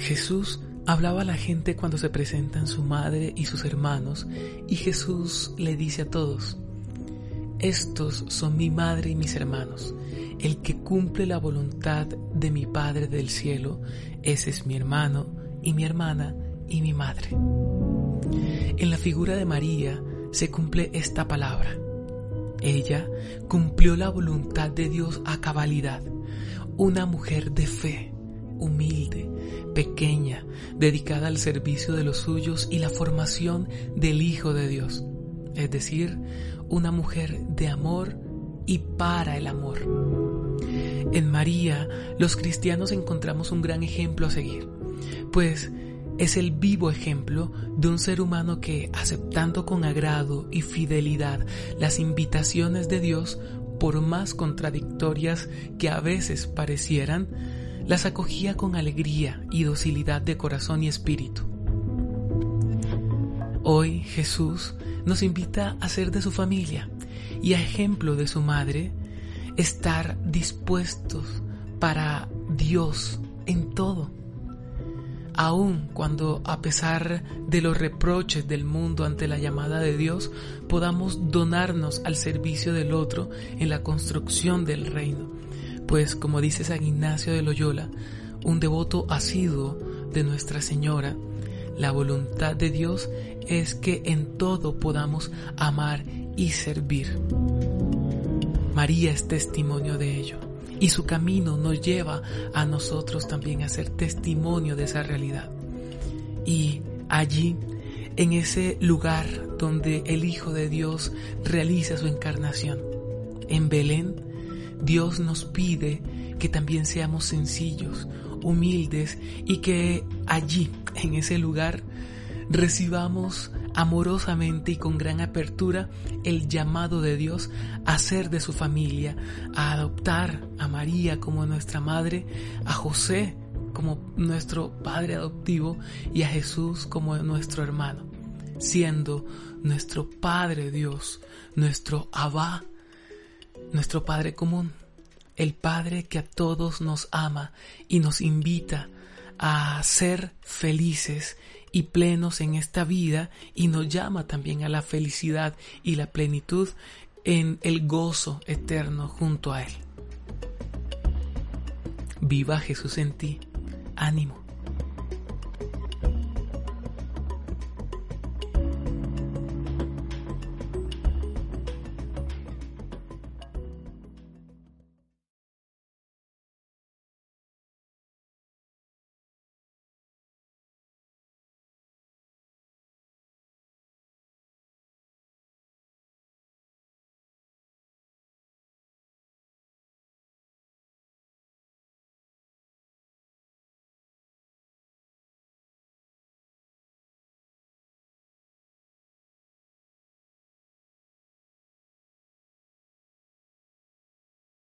Jesús hablaba a la gente cuando se presentan su madre y sus hermanos y Jesús le dice a todos, estos son mi madre y mis hermanos. El que cumple la voluntad de mi Padre del cielo, ese es mi hermano y mi hermana y mi madre. En la figura de María se cumple esta palabra. Ella cumplió la voluntad de Dios a cabalidad, una mujer de fe, humilde, pequeña, dedicada al servicio de los suyos y la formación del Hijo de Dios, es decir, una mujer de amor y para el amor. En María, los cristianos encontramos un gran ejemplo a seguir, pues es el vivo ejemplo de un ser humano que, aceptando con agrado y fidelidad las invitaciones de Dios, por más contradictorias que a veces parecieran, las acogía con alegría y docilidad de corazón y espíritu. Hoy Jesús nos invita a ser de su familia y a ejemplo de su madre, estar dispuestos para Dios en todo. Aun cuando a pesar de los reproches del mundo ante la llamada de Dios, podamos donarnos al servicio del otro en la construcción del reino pues como dice San Ignacio de Loyola, un devoto asiduo de Nuestra Señora, la voluntad de Dios es que en todo podamos amar y servir. María es testimonio de ello y su camino nos lleva a nosotros también a ser testimonio de esa realidad. Y allí, en ese lugar donde el Hijo de Dios realiza su encarnación, en Belén, Dios nos pide que también seamos sencillos, humildes y que allí, en ese lugar, recibamos amorosamente y con gran apertura el llamado de Dios a ser de su familia, a adoptar a María como nuestra madre, a José como nuestro padre adoptivo y a Jesús como nuestro hermano, siendo nuestro Padre Dios, nuestro Abba, nuestro Padre común, el Padre que a todos nos ama y nos invita a ser felices y plenos en esta vida y nos llama también a la felicidad y la plenitud en el gozo eterno junto a Él. Viva Jesús en ti. Ánimo.